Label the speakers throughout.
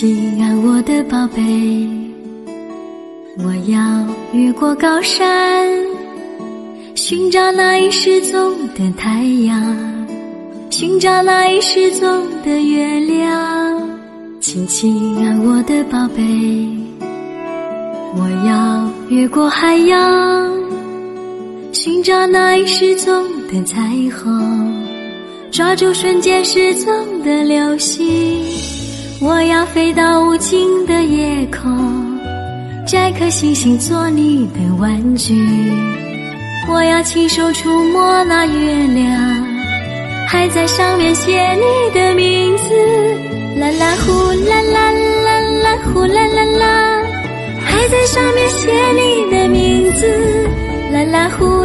Speaker 1: 亲啊，我的宝贝，我要越过高山，寻找那已失踪的太阳，寻找那已失踪的月亮。亲亲啊，我的宝贝，我要越过海洋，寻找那已失踪的彩虹，抓住瞬间失踪的流星。我要飞到无尽的夜空，摘颗星星做你的玩具。我要亲手触摸那月亮，还在上面写你的名字。啦啦呼啦啦啦啦呼啦啦啦，还在上面写你的名字。啦啦呼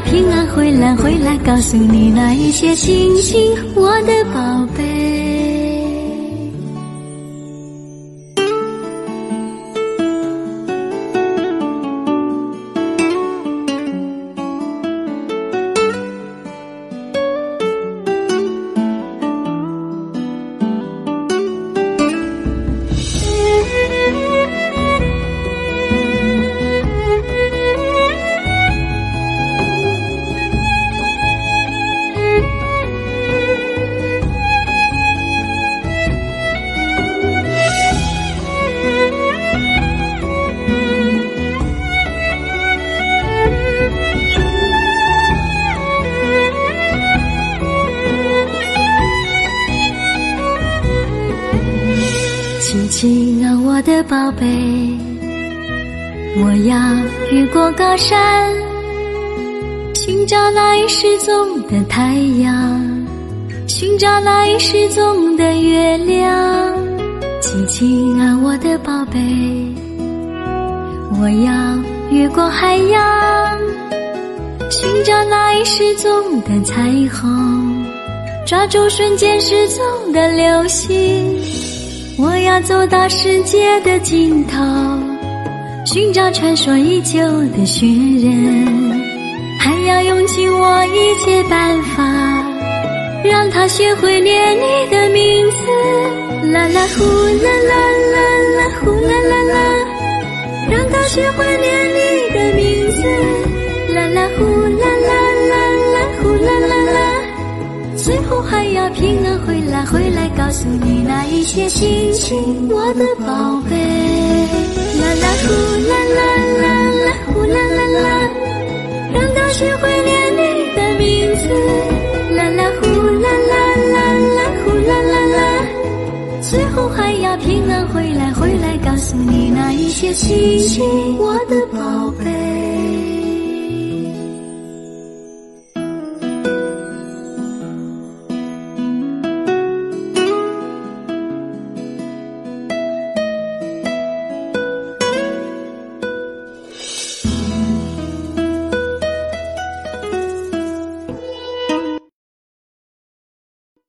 Speaker 1: 平安回来，回来告诉你那一些心情，我的宝贝。亲啊，我的宝贝，我要越过高山，寻找那已失踪的太阳，寻找那已失踪的月亮。亲亲啊，我的宝贝，我要越过海洋，寻找那已失踪的彩虹，抓住瞬间失踪的流星。我要走到世界的尽头，寻找传说已久的雪人，还要用尽我一切办法，让他学会念你的名字。啦啦呼啦啦啦啦呼啦啦啦，让他学会念你的名字。啦啦呼啦啦啦啦呼啦啦啦。最后还要平安回来，回来告诉你些心情，我的宝贝。啦啦呼啦啦啦啦呼啦啦啦，让他学会念你的名字。啦啦呼啦啦啦啦呼啦啦啦，最后还要平安回来，回来告诉你那一些心情，我的宝贝。